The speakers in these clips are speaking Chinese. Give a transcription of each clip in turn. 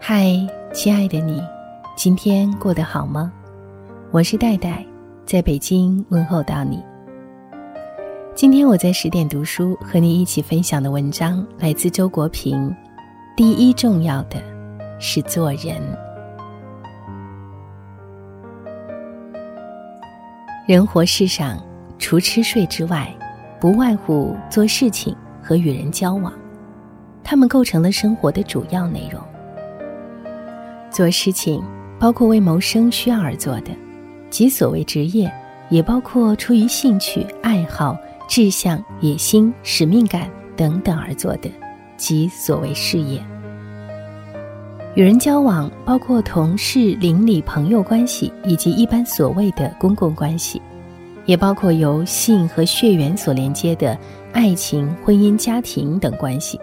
嗨，亲爱的你，今天过得好吗？我是戴戴，在北京问候到你。今天我在十点读书和你一起分享的文章来自周国平。第一重要的是做人。人活世上，除吃睡之外，不外乎做事情和与人交往，他们构成了生活的主要内容。做事情包括为谋生需要而做的，即所谓职业；也包括出于兴趣、爱好、志向、野心、使命感等等而做的，即所谓事业。与人交往包括同事、邻里、朋友关系，以及一般所谓的公共关系，也包括由性和血缘所连接的爱情、婚姻、家庭等关系。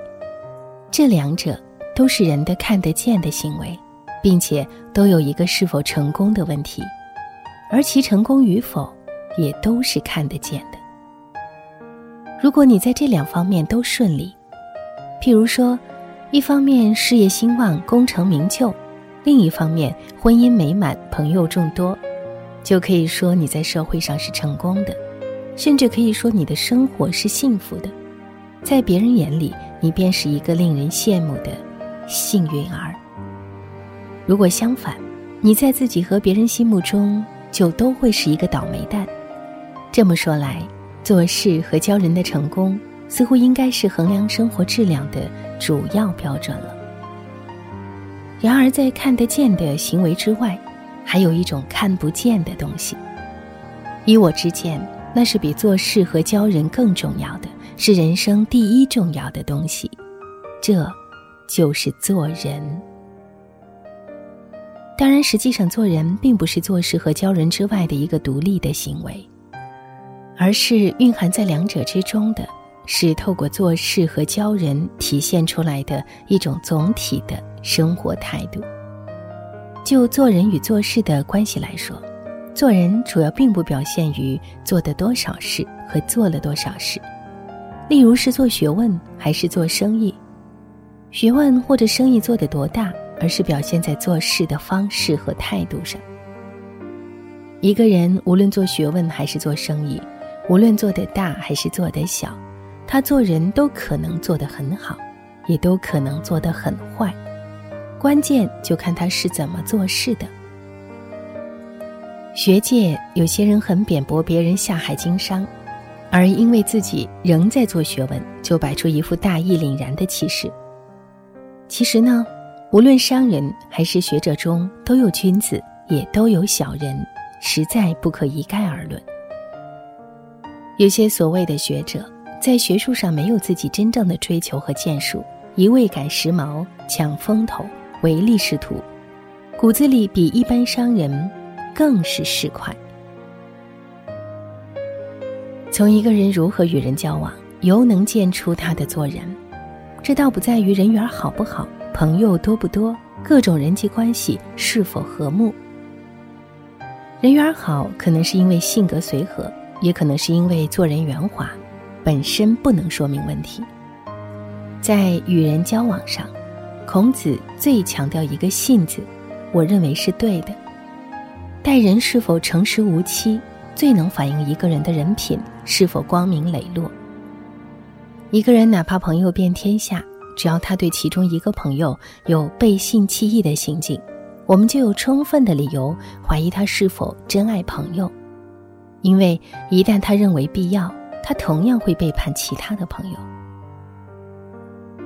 这两者都是人的看得见的行为。并且都有一个是否成功的问题，而其成功与否，也都是看得见的。如果你在这两方面都顺利，譬如说，一方面事业兴旺、功成名就，另一方面婚姻美满、朋友众多，就可以说你在社会上是成功的，甚至可以说你的生活是幸福的，在别人眼里，你便是一个令人羡慕的幸运儿。如果相反，你在自己和别人心目中就都会是一个倒霉蛋。这么说来，做事和教人的成功似乎应该是衡量生活质量的主要标准了。然而，在看得见的行为之外，还有一种看不见的东西。依我之见，那是比做事和教人更重要的，是人生第一重要的东西。这，就是做人。当然，实际上做人并不是做事和教人之外的一个独立的行为，而是蕴含在两者之中的，是透过做事和教人体现出来的一种总体的生活态度。就做人与做事的关系来说，做人主要并不表现于做的多少事和做了多少事，例如是做学问还是做生意，学问或者生意做得多大。而是表现在做事的方式和态度上。一个人无论做学问还是做生意，无论做得大还是做得小，他做人都可能做得很好，也都可能做得很坏。关键就看他是怎么做事的。学界有些人很贬薄别人下海经商，而因为自己仍在做学问，就摆出一副大义凛然的气势。其实呢？无论商人还是学者中，都有君子，也都有小人，实在不可一概而论。有些所谓的学者，在学术上没有自己真正的追求和建树，一味赶时髦、抢风头、唯利是图，骨子里比一般商人更是市侩。从一个人如何与人交往，犹能见出他的做人。这倒不在于人缘好不好。朋友多不多？各种人际关系是否和睦？人缘好，可能是因为性格随和，也可能是因为做人圆滑，本身不能说明问题。在与人交往上，孔子最强调一个“信”字，我认为是对的。待人是否诚实无欺，最能反映一个人的人品是否光明磊落。一个人哪怕朋友遍天下。只要他对其中一个朋友有背信弃义的行径，我们就有充分的理由怀疑他是否真爱朋友，因为一旦他认为必要，他同样会背叛其他的朋友。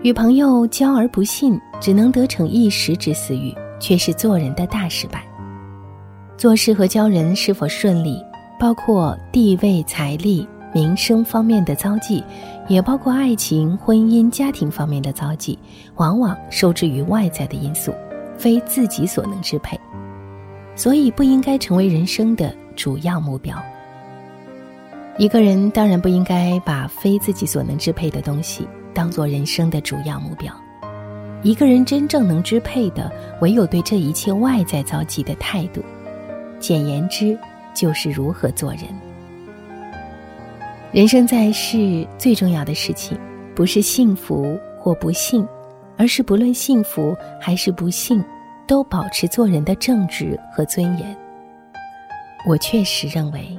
与朋友交而不信，只能得逞一时之私欲，却是做人的大失败。做事和交人是否顺利，包括地位、财力。民生方面的遭际，也包括爱情、婚姻、家庭方面的遭际，往往受制于外在的因素，非自己所能支配，所以不应该成为人生的主要目标。一个人当然不应该把非自己所能支配的东西当做人生的主要目标。一个人真正能支配的，唯有对这一切外在遭际的态度。简言之，就是如何做人。人生在世，最重要的事情，不是幸福或不幸，而是不论幸福还是不幸，都保持做人的正直和尊严。我确实认为，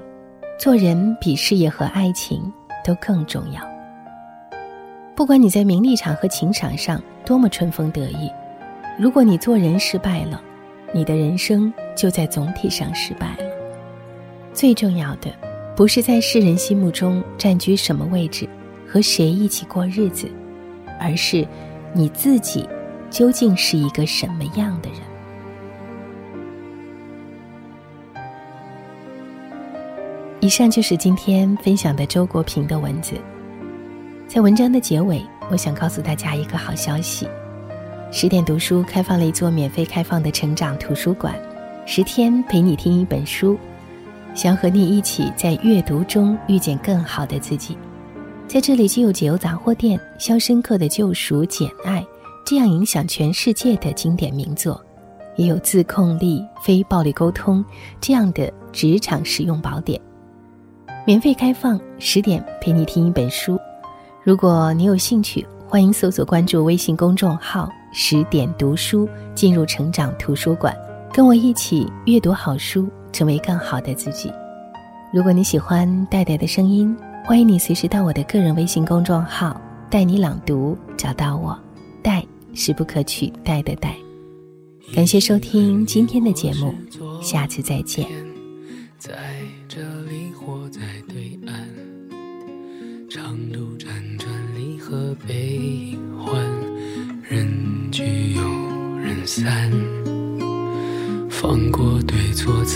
做人比事业和爱情都更重要。不管你在名利场和情场上多么春风得意，如果你做人失败了，你的人生就在总体上失败了。最重要的，不是在世人心目中占据什么位置，和谁一起过日子，而是你自己究竟是一个什么样的人。以上就是今天分享的周国平的文字。在文章的结尾，我想告诉大家一个好消息：十点读书开放了一座免费开放的成长图书馆，十天陪你听一本书，想和你一起在阅读中遇见更好的自己。在这里，既有解忧杂货店、《肖申克的救赎》、《简爱》这样影响全世界的经典名作，也有自控力、非暴力沟通这样的职场实用宝典。免费开放，十点陪你听一本书。如果你有兴趣，欢迎搜索关注微信公众号“十点读书”，进入成长图书馆，跟我一起阅读好书，成为更好的自己。如果你喜欢戴戴的声音，欢迎你随时到我的个人微信公众号“带你朗读”找到我。戴是不可取代的戴。感谢收听今天的节目，下次再见。在这里或在对岸，长路辗转离合悲欢，人聚又人散，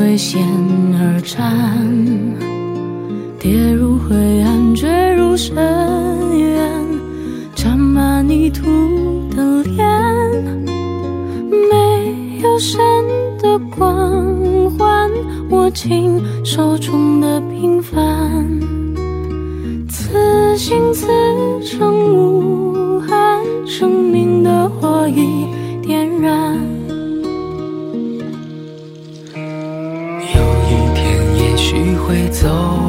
为险而战，跌入灰暗坠入深渊，沾满泥土的脸，没有神的光环。握紧手中的平凡，此心此生无憾，生走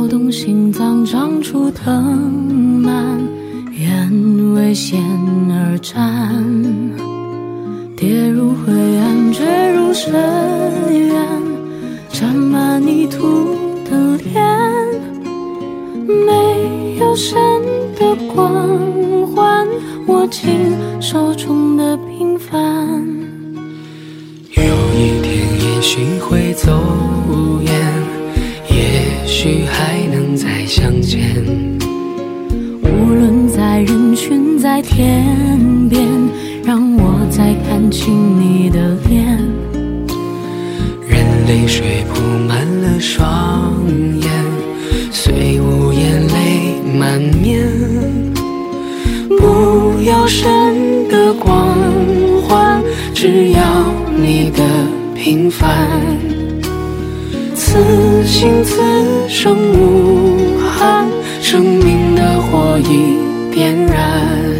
跳动心脏长出藤蔓，愿为险而战，跌入灰暗，坠入深渊，沾满泥土的脸，没有神的光环，握紧手中的平凡。有一天，也许会走远。许还能再相见。无论在人群，在天边，让我再看清你的脸。任泪水铺满了双眼，虽无言泪满面。不要神的光环，只要你的平凡。此心此生无憾，生命的火已点燃。